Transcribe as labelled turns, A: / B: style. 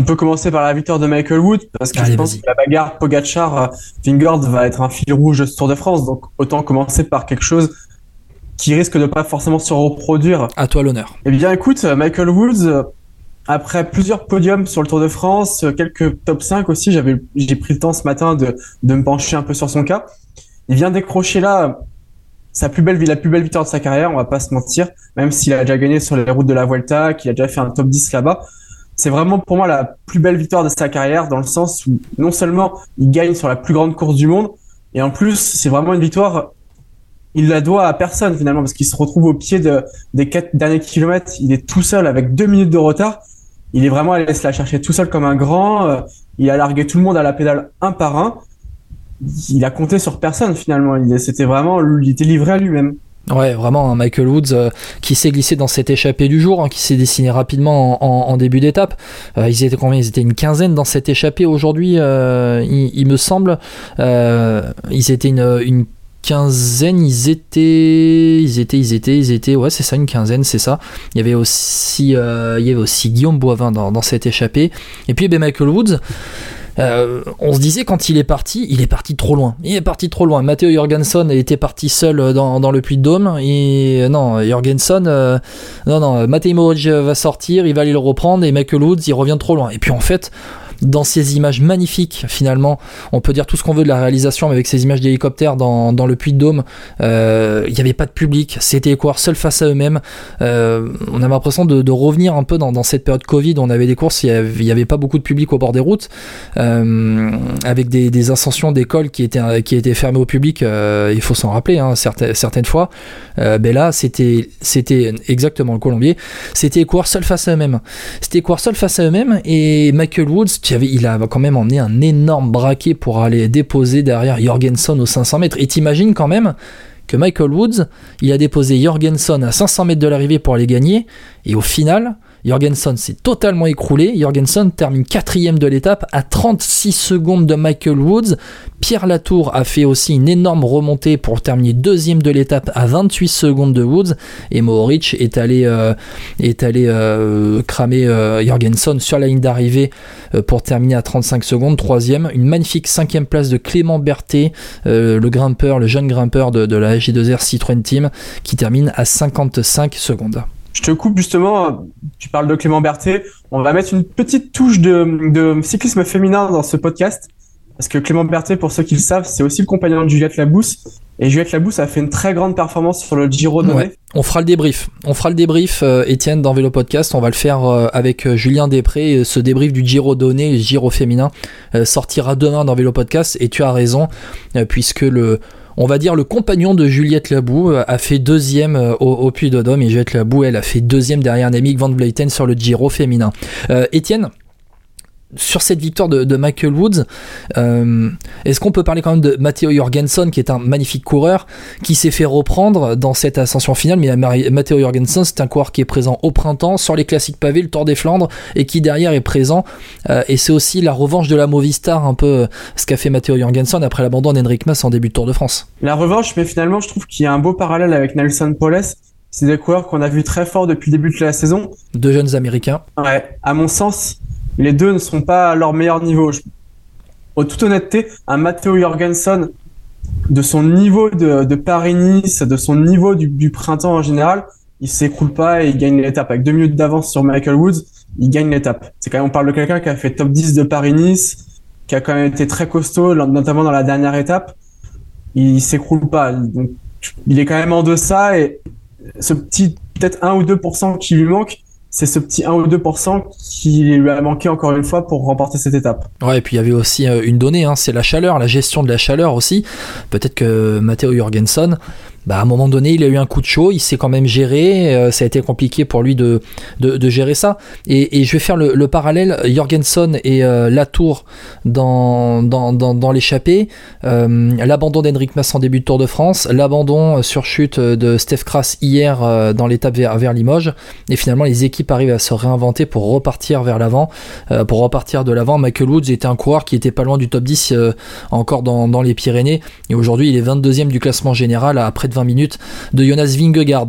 A: on peut commencer par la victoire de Michael Wood parce que je pense que la bagarre Pogacar-Vingord va être un fil rouge de ce Tour de France. Donc autant commencer par quelque chose qui risque de pas forcément se reproduire.
B: À toi l'honneur.
A: Eh bien écoute, Michael Woods, après plusieurs podiums sur le Tour de France, quelques top 5 aussi, j'avais j'ai pris le temps ce matin de, de me pencher un peu sur son cas. Il vient décrocher là sa plus belle la plus belle victoire de sa carrière, on va pas se mentir, même s'il a déjà gagné sur les routes de la Vuelta, qu'il a déjà fait un top 10 là-bas. C'est vraiment pour moi la plus belle victoire de sa carrière dans le sens où non seulement il gagne sur la plus grande course du monde, et en plus c'est vraiment une victoire il la doit à personne finalement parce qu'il se retrouve au pied de, des quatre derniers kilomètres. Il est tout seul avec deux minutes de retard. Il est vraiment allé se la chercher tout seul comme un grand. Euh, il a largué tout le monde à la pédale un par un. Il a compté sur personne finalement. C'était vraiment, il était livré à lui-même.
B: Ouais, vraiment un Michael Woods euh, qui s'est glissé dans cette échappée du jour, hein, qui s'est dessiné rapidement en, début d'étape. Euh, ils étaient combien? Ils étaient une quinzaine dans cette échappée aujourd'hui, il, me semble. ils étaient une, quinzaine, ils étaient, ils étaient, ils étaient, ils étaient, ouais, c'est ça, une quinzaine, c'est ça. Il y avait aussi, euh, il y avait aussi Guillaume Boivin dans, dans cette échappée. Et puis, ben, Michael Woods. Euh, on se disait quand il est parti, il est parti trop loin. Il est parti trop loin. Matteo Jorgensen était parti seul dans, dans le puits de Dôme. Et non, Jorgensen, euh, non, non, Matteo va sortir, il va aller le reprendre. Et Michael Woods, il revient trop loin. Et puis en fait, dans ces images magnifiques finalement. On peut dire tout ce qu'on veut de la réalisation, mais avec ces images d'hélicoptère dans, dans, le puits de Dôme, euh, il n'y avait pas de public, c'était les coureurs seuls face à eux-mêmes. Euh, on avait l'impression de, de, revenir un peu dans, cette période Covid, on avait des courses, il n'y avait, pas beaucoup de public au bord des routes, euh, avec des, ascensions d'écoles qui étaient, qui étaient fermées au public, il faut s'en rappeler, hein, certaines, certaines fois. Ben là, c'était exactement le Colombier, c'était les coureurs face à eux-mêmes. C'était face à eux-mêmes, et Michael Woods, il a quand même emmené un énorme braquet pour aller déposer derrière Jorgensen aux 500 mètres. Et t'imagines quand même que Michael Woods, il a déposé Jorgensen à 500 mètres de l'arrivée pour aller gagner, et au final, Jorgensen s'est totalement écroulé. Jorgensen termine quatrième de l'étape à 36 secondes de Michael Woods. Pierre Latour a fait aussi une énorme remontée pour terminer deuxième de l'étape à 28 secondes de Woods. Et Mohoric est allé, euh, euh, cramer euh, Jorgensen sur la ligne d'arrivée pour terminer à 35 secondes. Troisième, une magnifique cinquième place de Clément Berthet, le jeune grimpeur de, la SG2R Citroën Team, qui termine à 55 secondes.
A: Je te coupe justement, tu parles de Clément Berthet. On va mettre une petite touche de, cyclisme féminin dans ce podcast. Parce que Clément Berthet, pour ceux qui le savent, c'est aussi le compagnon de Juliette Labousse. Et Juliette Labousse a fait une très grande performance sur le Giro de ouais.
B: On fera le débrief. On fera le débrief, euh, Étienne, dans Vélo Podcast. On va le faire euh, avec euh, Julien Després. Ce débrief du Giro donné, Giro féminin, sortira demain dans Vélo Podcast. Et tu as raison, puisque le, on va dire le compagnon de Juliette Labou euh, a fait deuxième euh, au, Puy de Dôme et Juliette Labou elle a fait deuxième derrière Nemic Van Vleuten sur le Giro féminin. Euh, Étienne, sur cette victoire de, Michael Woods, euh, est-ce qu'on peut parler quand même de Matteo Jorgensen, qui est un magnifique coureur, qui s'est fait reprendre dans cette ascension finale, mais Matteo Jorgensen, c'est un coureur qui est présent au printemps, sur les classiques pavés, le Tour des Flandres, et qui derrière est présent, euh, et c'est aussi la revanche de la Movistar, un peu euh, ce qu'a fait Matteo Jorgensen après l'abandon d'Henrik Mas en début de Tour de France.
A: La revanche, mais finalement, je trouve qu'il y a un beau parallèle avec Nelson Poles, c'est des coureurs qu'on a vu très fort depuis le début de la saison.
B: Deux jeunes américains.
A: Ouais, à mon sens, les deux ne sont pas à leur meilleur niveau. En toute honnêteté, un Matteo Jorgensen, de son niveau de, Paris-Nice, de son niveau du, printemps en général, il s'écroule pas et il gagne l'étape. Avec deux minutes d'avance sur Michael Woods, il gagne l'étape. C'est quand même, on parle de quelqu'un qui a fait top 10 de Paris-Nice, qui a quand même été très costaud, notamment dans la dernière étape. Il s'écroule pas. Donc, il est quand même en deçà et ce petit, peut-être 1 ou 2% qui lui manque, c'est ce petit 1 ou 2% qui lui a manqué encore une fois pour remporter cette étape.
B: Ouais, et puis il y avait aussi euh, une donnée, hein, c'est la chaleur, la gestion de la chaleur aussi. Peut-être que Matteo Jorgensen bah, à un moment donné, il a eu un coup de chaud, il s'est quand même géré, euh, ça a été compliqué pour lui de, de, gérer ça. Et, je vais faire le, parallèle, Jorgensen et euh, Latour dans, dans, dans, l'échappée, euh, l'abandon d'Henrik Mas en début de Tour de France, l'abandon sur chute de Steph Kras hier dans l'étape vers, vers, Limoges, et finalement les équipes arrivent à se réinventer pour repartir vers l'avant, pour repartir de l'avant. Michael Woods était un coureur qui était pas loin du top 10 encore dans, dans les Pyrénées, et aujourd'hui il est 22e du classement général à près 20 minutes de Jonas Vingegaard.